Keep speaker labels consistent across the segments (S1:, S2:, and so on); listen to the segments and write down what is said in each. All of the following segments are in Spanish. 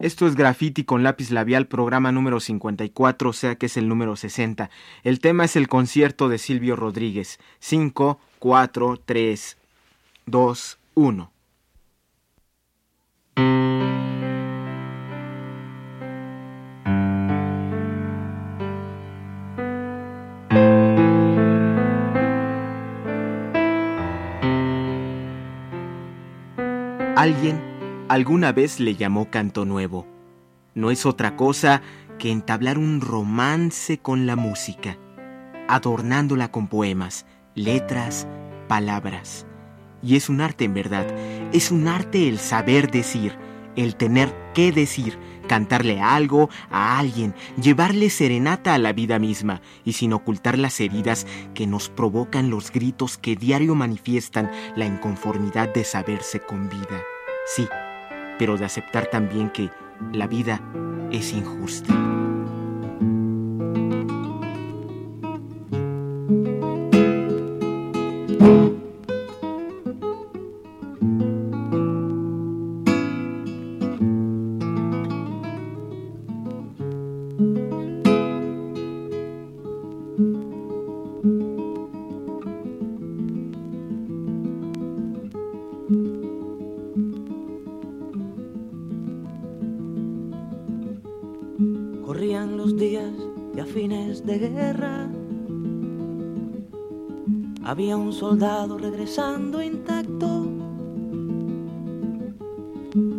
S1: Esto es Graffiti con lápiz labial, programa número 54, o sea que es el número 60. El tema es el concierto de Silvio Rodríguez. 5, 4, 3, 2, 1. Alguien alguna vez le llamó canto nuevo. No es otra cosa que entablar un romance con la música, adornándola con poemas, letras, palabras. Y es un arte en verdad, es un arte el saber decir, el tener que decir, cantarle algo a alguien, llevarle serenata a la vida misma y sin ocultar las heridas que nos provocan los gritos que diario manifiestan la inconformidad de saberse con vida. Sí, pero de aceptar también que la vida es injusta.
S2: Intacto,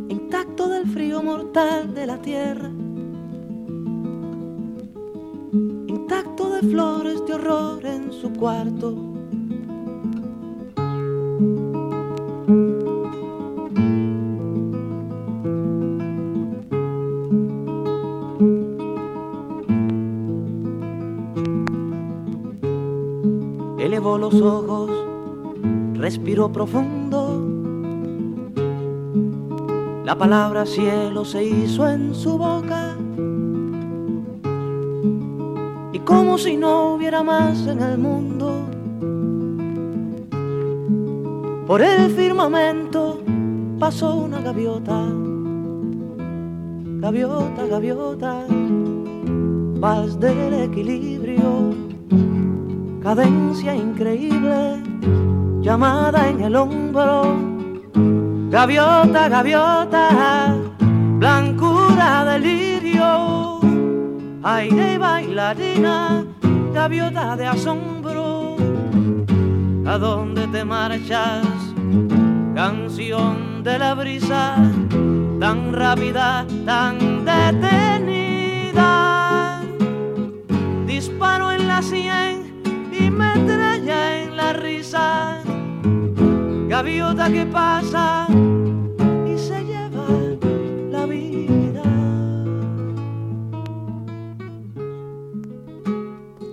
S2: intacto del frío mortal de la tierra, intacto de flores de horror en su cuarto. los ojos, respiró profundo. La palabra cielo se hizo en su boca. Y como si no hubiera más en el mundo, por el firmamento pasó una gaviota. Gaviota, gaviota, paz del equilibrio cadencia increíble, llamada en el hombro, gaviota, gaviota, blancura, delirio, aire y bailarina, gaviota de asombro, ¿a dónde te marchas? Canción de la brisa, tan rápida, tan detenida, disparo en la sien y me trae en la risa. gaviota que pasa?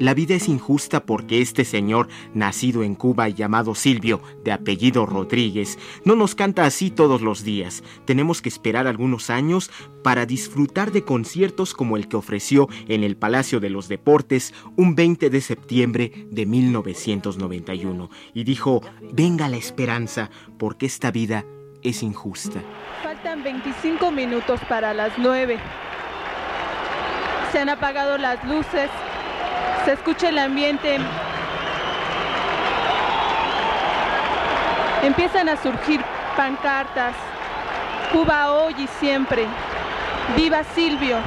S2: La vida
S1: es injusta porque este señor, nacido en Cuba y llamado Silvio, de apellido Rodríguez, no nos canta así todos los días. Tenemos que esperar algunos años para disfrutar de conciertos como el que ofreció en el Palacio de los Deportes un 20 de septiembre de 1991. Y dijo, venga la esperanza, porque esta vida es injusta.
S3: Faltan 25 minutos para las 9. Se han apagado las luces se escucha el ambiente. Empiezan a surgir pancartas. Cuba hoy y siempre. Viva Silvio.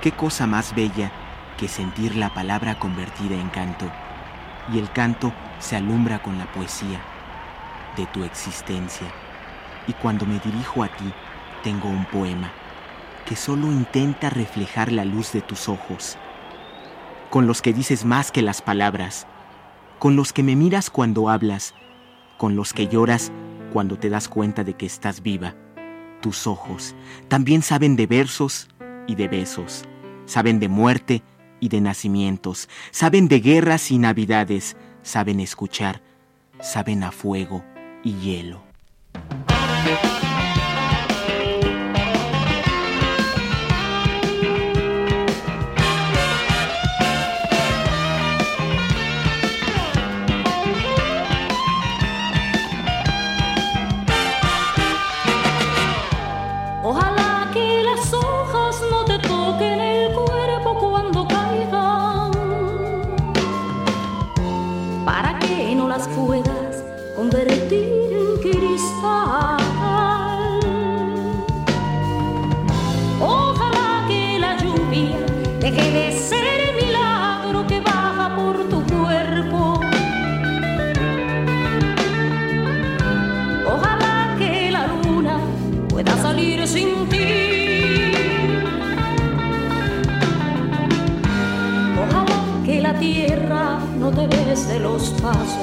S1: ¿Qué cosa más bella que sentir la palabra convertida en canto? Y el canto se alumbra con la poesía de tu existencia. Y cuando me dirijo a ti, tengo un poema que solo intenta reflejar la luz de tus ojos, con los que dices más que las palabras, con los que me miras cuando hablas, con los que lloras cuando te das cuenta de que estás viva. Tus ojos también saben de versos y de besos, saben de muerte y de nacimientos, saben de guerras y navidades, saben escuchar, saben a fuego y hielo.
S4: De los pasos.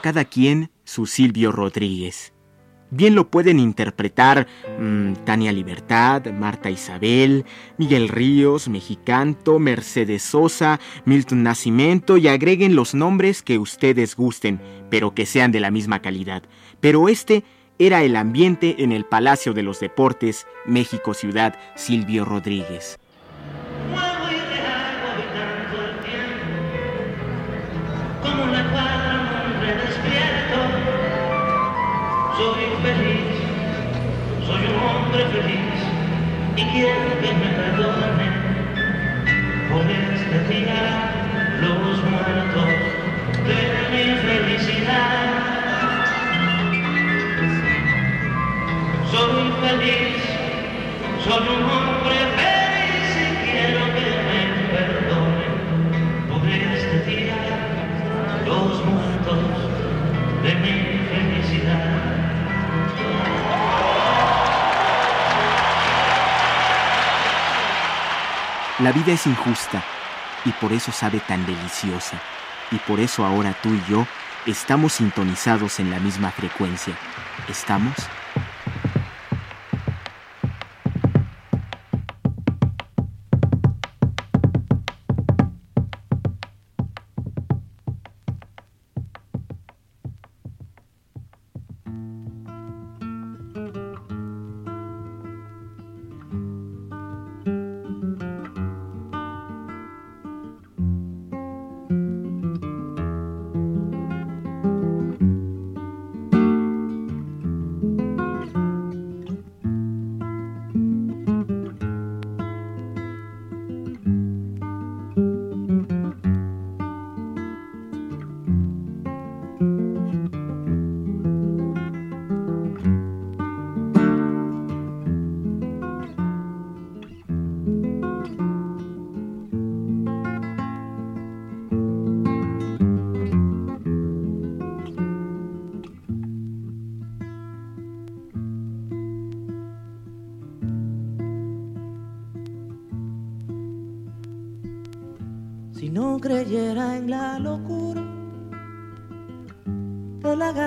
S1: Cada quien su Silvio Rodríguez. Bien lo pueden interpretar mm, Tania Libertad, Marta Isabel, Miguel Ríos, Mexicanto, Mercedes Sosa, Milton Nacimiento y agreguen los nombres que ustedes gusten, pero que sean de la misma calidad. Pero este era el ambiente en el Palacio de los Deportes, México Ciudad, Silvio Rodríguez.
S5: Feliz y quiero que me perdone por este día los muertos de mi felicidad. Soy feliz, soy un hombre feliz
S1: La vida es injusta y por eso sabe tan deliciosa. Y por eso ahora tú y yo estamos sintonizados en la misma frecuencia. ¿Estamos?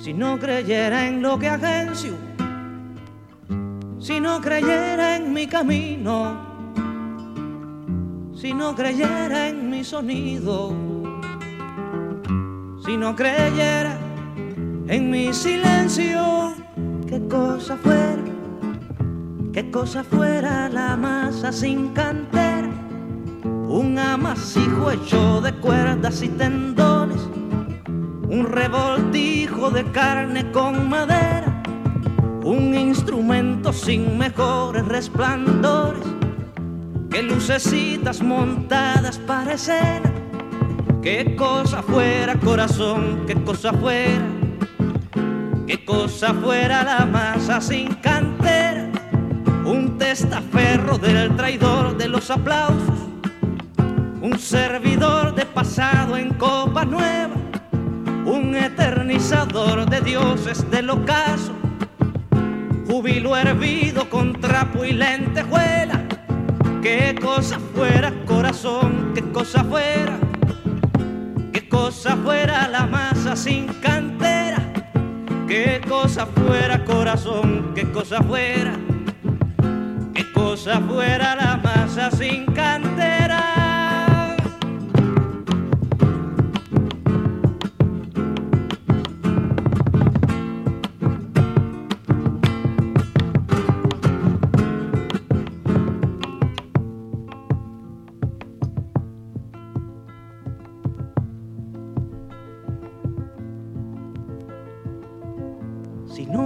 S2: si no creyera en lo que agencio, si no creyera en mi camino, si no creyera en mi sonido, si no creyera en mi silencio, qué cosa fuera, qué cosa fuera la masa sin cantera, un amasijo hecho de cuerdas y tendones un revoltijo de carne con madera, un instrumento sin mejores resplandores, que lucecitas montadas para escena, qué cosa fuera corazón, qué cosa fuera, qué cosa fuera la masa sin cantera, un testaferro del traidor de los aplausos, un servidor de pasado en copa nueva un eternizador de dioses del ocaso, júbilo hervido con trapo y lentejuela. Qué cosa fuera corazón, qué cosa fuera, qué cosa fuera la masa sin cantera, qué cosa fuera corazón, qué cosa fuera, qué cosa fuera la masa sin cantera.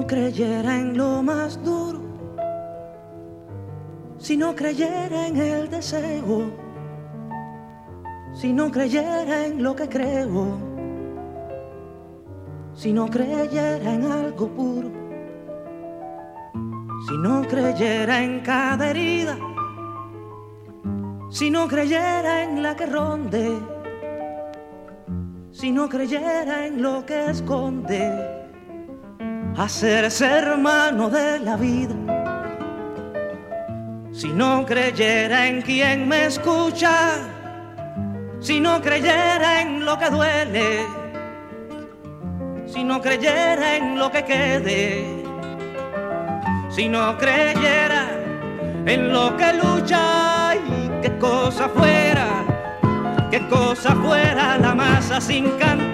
S2: Creyera en lo más duro, si no creyera en el deseo, si no creyera en lo que creo, si no creyera en algo puro, si no creyera en cada herida, si no creyera en la que ronde, si no creyera en lo que esconde hacerse hermano de la vida. Si no creyera en quien me escucha, si no creyera en lo que duele, si no creyera en lo que quede, si no creyera en lo que lucha y qué cosa fuera, qué cosa fuera la masa sin cantera un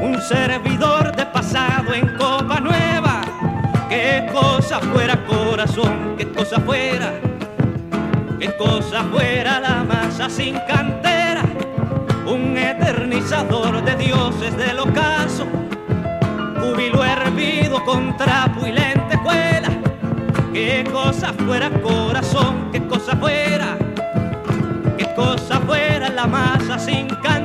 S2: un servidor de pasado en copa nueva. Qué cosa fuera corazón, qué cosa fuera, qué cosa fuera la masa sin cantera, un eternizador de dioses del ocaso, júbilo hervido con trapo y lentejuela. Qué cosa fuera corazón, qué cosa fuera, qué cosa fuera la masa sin cantera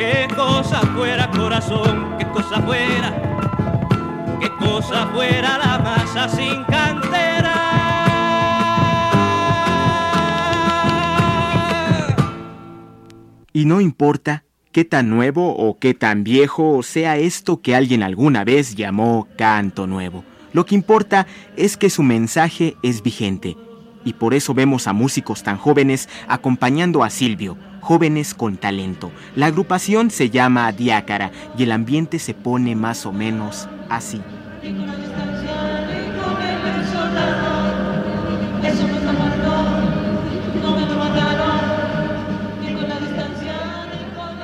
S2: qué cosa fuera corazón, qué cosa fuera, qué cosa fuera la masa sin cantera.
S1: Y no importa qué tan nuevo o qué tan viejo sea esto que alguien alguna vez llamó canto nuevo. Lo que importa es que su mensaje es vigente. Y por eso vemos a músicos tan jóvenes acompañando a Silvio, jóvenes con talento. La agrupación se llama Diácara y el ambiente se pone más o menos así.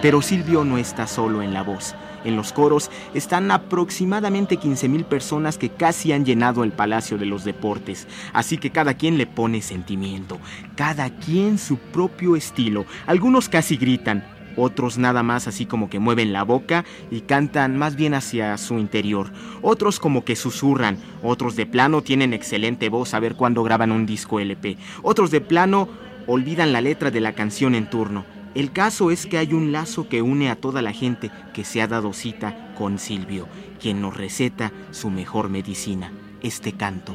S1: Pero Silvio no está solo en la voz. En los coros están aproximadamente 15.000 personas que casi han llenado el Palacio de los Deportes, así que cada quien le pone sentimiento, cada quien su propio estilo. Algunos casi gritan, otros nada más así como que mueven la boca y cantan más bien hacia su interior, otros como que susurran, otros de plano tienen excelente voz a ver cuándo graban un disco LP, otros de plano olvidan la letra de la canción en turno. El caso es que hay un lazo que une a toda la gente que se ha dado cita con Silvio, quien nos receta su mejor medicina, este canto.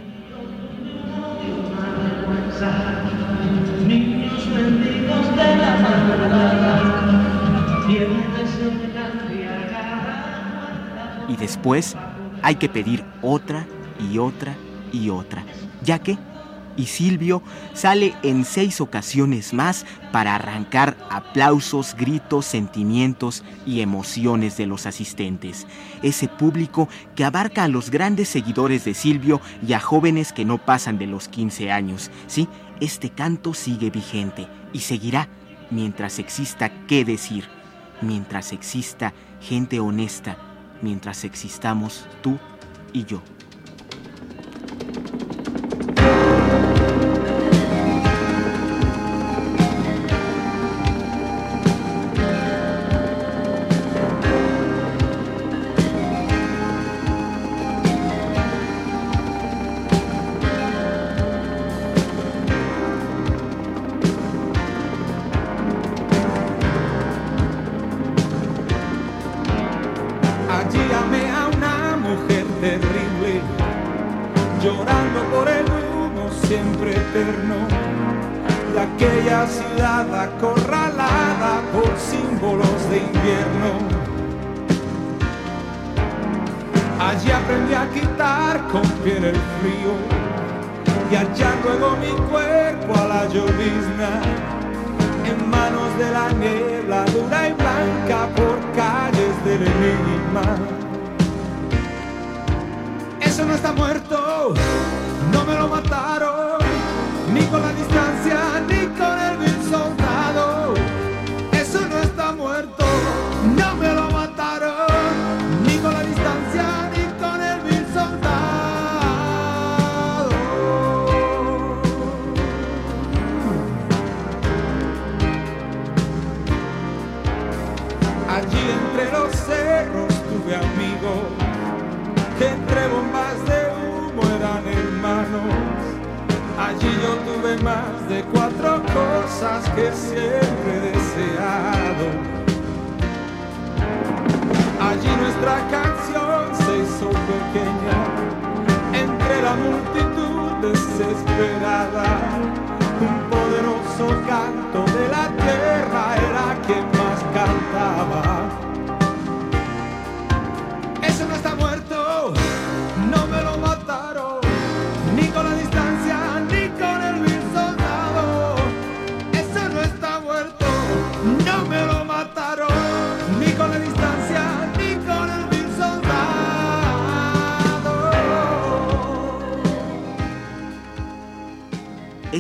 S1: Y después hay que pedir otra y otra y otra, ya que y Silvio sale en seis ocasiones más para arrancar aplausos, gritos, sentimientos y emociones de los asistentes. Ese público que abarca a los grandes seguidores de Silvio y a jóvenes que no pasan de los 15 años. Sí, este canto sigue vigente y seguirá mientras exista qué decir, mientras exista gente honesta, mientras existamos tú y yo.
S6: de la niebla dura y blanca por calles del enigma. Eso no está muerto, no me lo mataron. más de cuatro cosas que siempre he deseado. Allí nuestra canción se hizo pequeña entre la multitud desesperada, un poderoso canto de la tierra.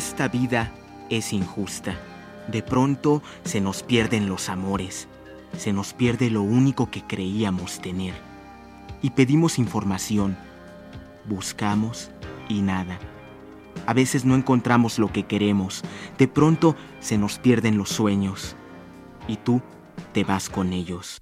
S1: Esta vida es injusta. De pronto se nos pierden los amores, se nos pierde lo único que creíamos tener. Y pedimos información, buscamos y nada. A veces no encontramos lo que queremos, de pronto se nos pierden los sueños y tú te vas con ellos.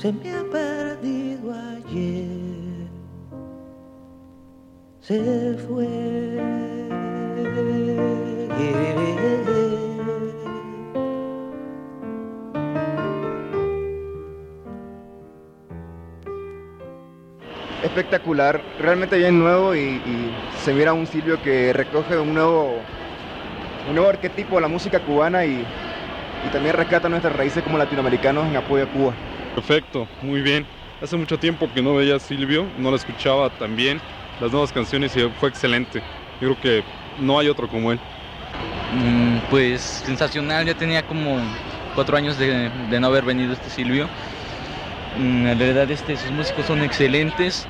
S2: se me ha perdido ayer. Se fue.
S7: espectacular, realmente bien nuevo y, se mira un Silvio que recoge un nuevo, un nuevo arquetipo de la música cubana y, y también rescata nuestras raíces como latinoamericanos en apoyo a Cuba.
S8: Perfecto, muy bien. Hace mucho tiempo que no veía a Silvio, no la escuchaba tan bien. Las nuevas canciones y fue excelente. Yo creo que no hay otro como él.
S9: Mm, Pues sensacional, ya tenía como cuatro años de, no haber venido este Silvio. Mm, En realidad este, sus músicos son excelentes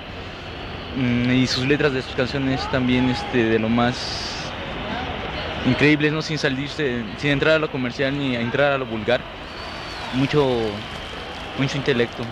S9: mm, y sus letras de sus canciones también este, de lo más increíbles, ¿no? sin salirse, sin entrar a lo comercial ni a entrar a lo vulgar. Mucho, mucho intelecto.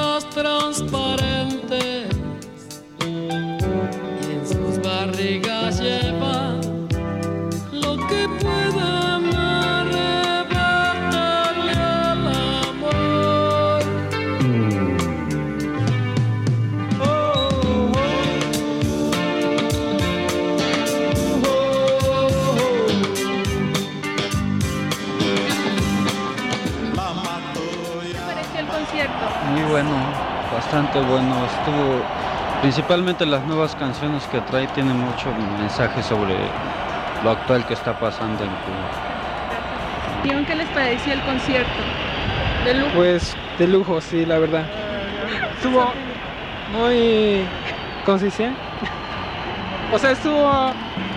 S10: Blandas transparentes
S11: bastante bueno. Estuvo, principalmente las nuevas canciones que trae tienen mucho mensaje sobre lo actual que está pasando en Cuba.
S3: ¿Vieron qué les pareció el concierto? De lujo.
S12: Pues de lujo, sí, la verdad. Estuvo muy consistente. O sea, estuvo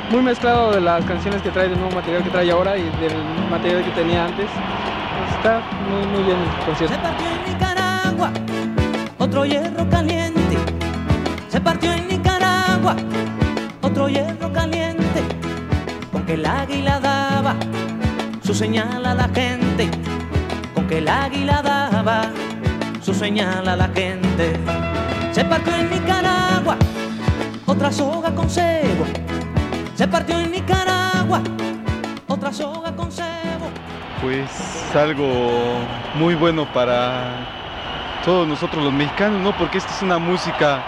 S12: muy mezclado de las canciones que trae, del nuevo material que trae ahora y del material que tenía antes. Está muy, muy bien el concierto.
S2: Otro hierro caliente. Se partió en Nicaragua otro hierro caliente. Con que el águila daba su señal a la gente. Con que el águila daba su señal a la gente. Se partió en Nicaragua otra soga con cebo. Se partió en Nicaragua otra soga con cebo.
S8: Pues algo muy bueno para todos nosotros los mexicanos, ¿no? Porque esta es una música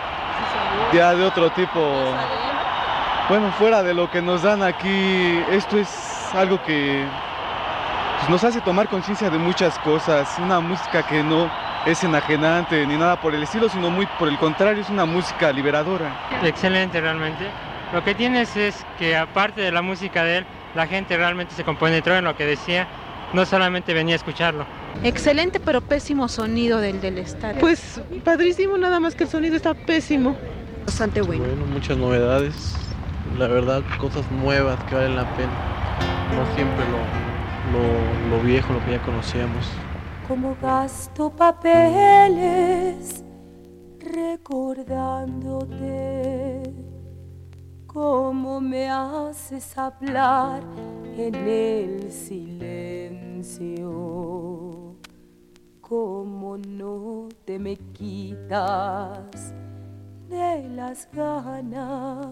S8: ya de otro tipo. Bueno, fuera de lo que nos dan aquí, esto es algo que pues, nos hace tomar conciencia de muchas cosas. Una música que no es enajenante ni nada por el estilo, sino muy por el contrario, es una música liberadora.
S13: Excelente realmente. Lo que tienes es que aparte de la música de él, la gente realmente se compenetró en lo que decía. No solamente venía a escucharlo.
S14: Excelente, pero pésimo sonido del del estadio.
S3: Pues padrísimo, nada más que el sonido está pésimo.
S14: Bastante bueno.
S15: Bueno, muchas novedades, la verdad, cosas nuevas que valen la pena. No siempre lo, lo, lo viejo, lo que ya conocíamos.
S4: Como gasto papeles recordándote, cómo me haces hablar en el silencio, cómo no te me quitas de las ganas.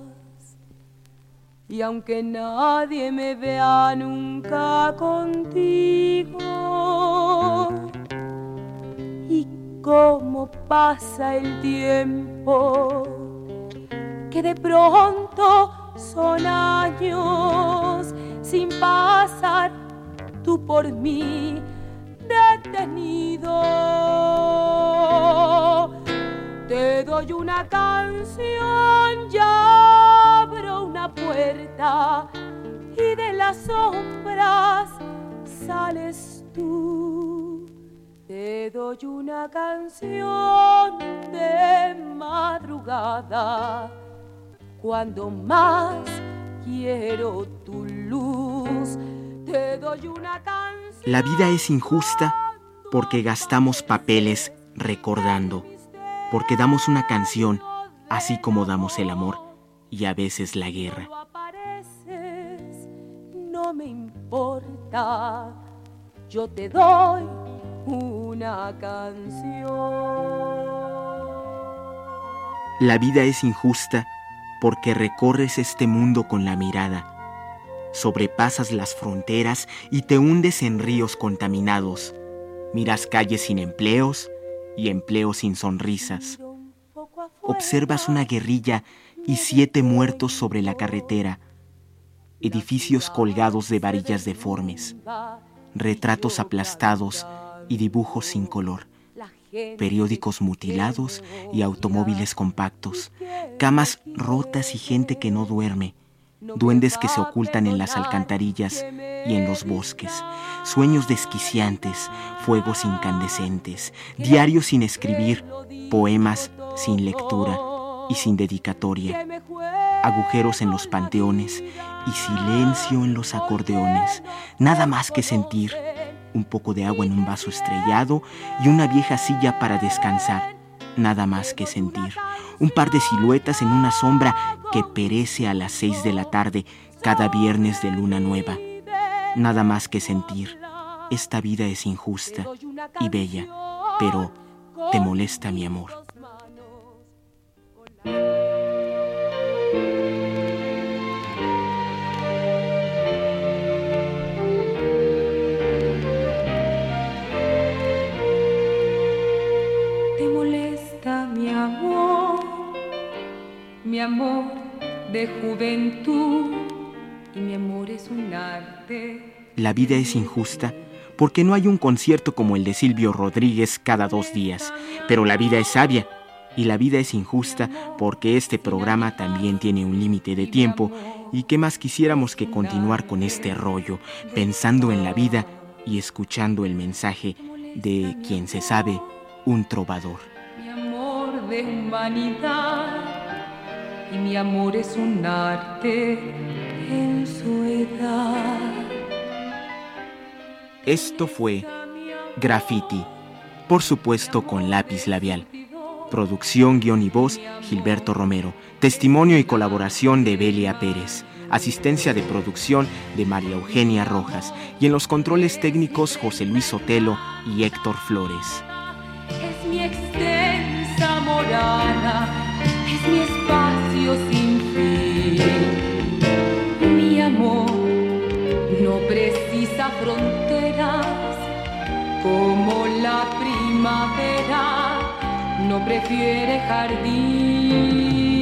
S4: Y aunque nadie me vea nunca contigo, y cómo pasa el tiempo, que de pronto son años sin pasar tú por mí detenido. Te doy una canción, ya abro una puerta y de las sombras sales tú. Te doy una canción de madrugada cuando más quiero tu luz. Te doy una canción.
S1: La vida es injusta porque gastamos papeles recordando, porque damos una canción así como damos el amor y a veces la guerra.
S4: no me importa. Yo te doy una canción.
S1: La vida es injusta porque recorres este mundo con la mirada, sobrepasas las fronteras y te hundes en ríos contaminados, miras calles sin empleos y empleos sin sonrisas. Observas una guerrilla y siete muertos sobre la carretera, edificios colgados de varillas deformes, retratos aplastados y dibujos sin color, periódicos mutilados y automóviles compactos, camas rotas y gente que no duerme, duendes que se ocultan en las alcantarillas y en los bosques, sueños desquiciantes, fuegos incandescentes, diarios sin escribir, poemas sin lectura y sin dedicatoria, agujeros en los panteones y silencio en los acordeones, nada más que sentir un poco de agua en un vaso estrellado y una vieja silla para descansar, nada más que sentir, un par de siluetas en una sombra que perece a las seis de la tarde cada viernes de luna nueva, nada más que sentir, esta vida es injusta y bella, pero te molesta mi amor.
S4: Mi amor de juventud y mi amor es un arte.
S1: La vida es injusta porque no hay un concierto como el de Silvio Rodríguez cada dos días, pero la vida es sabia y la vida es injusta porque este programa también tiene un límite de tiempo y qué más quisiéramos que continuar con este rollo, pensando en la vida y escuchando el mensaje de quien se sabe un trovador.
S4: Mi amor de humanidad y mi amor es un arte en su edad.
S1: Esto fue Graffiti, por supuesto con lápiz labial. Producción, guion y voz, Gilberto Romero. Testimonio y colaboración de Belia Pérez. Asistencia de producción de María Eugenia Rojas. Y en los controles técnicos José Luis Sotelo y Héctor Flores.
S4: Es mi extensa morada, es mi sin fin. Mi amor no precisa fronteras como la primavera no prefiere jardín.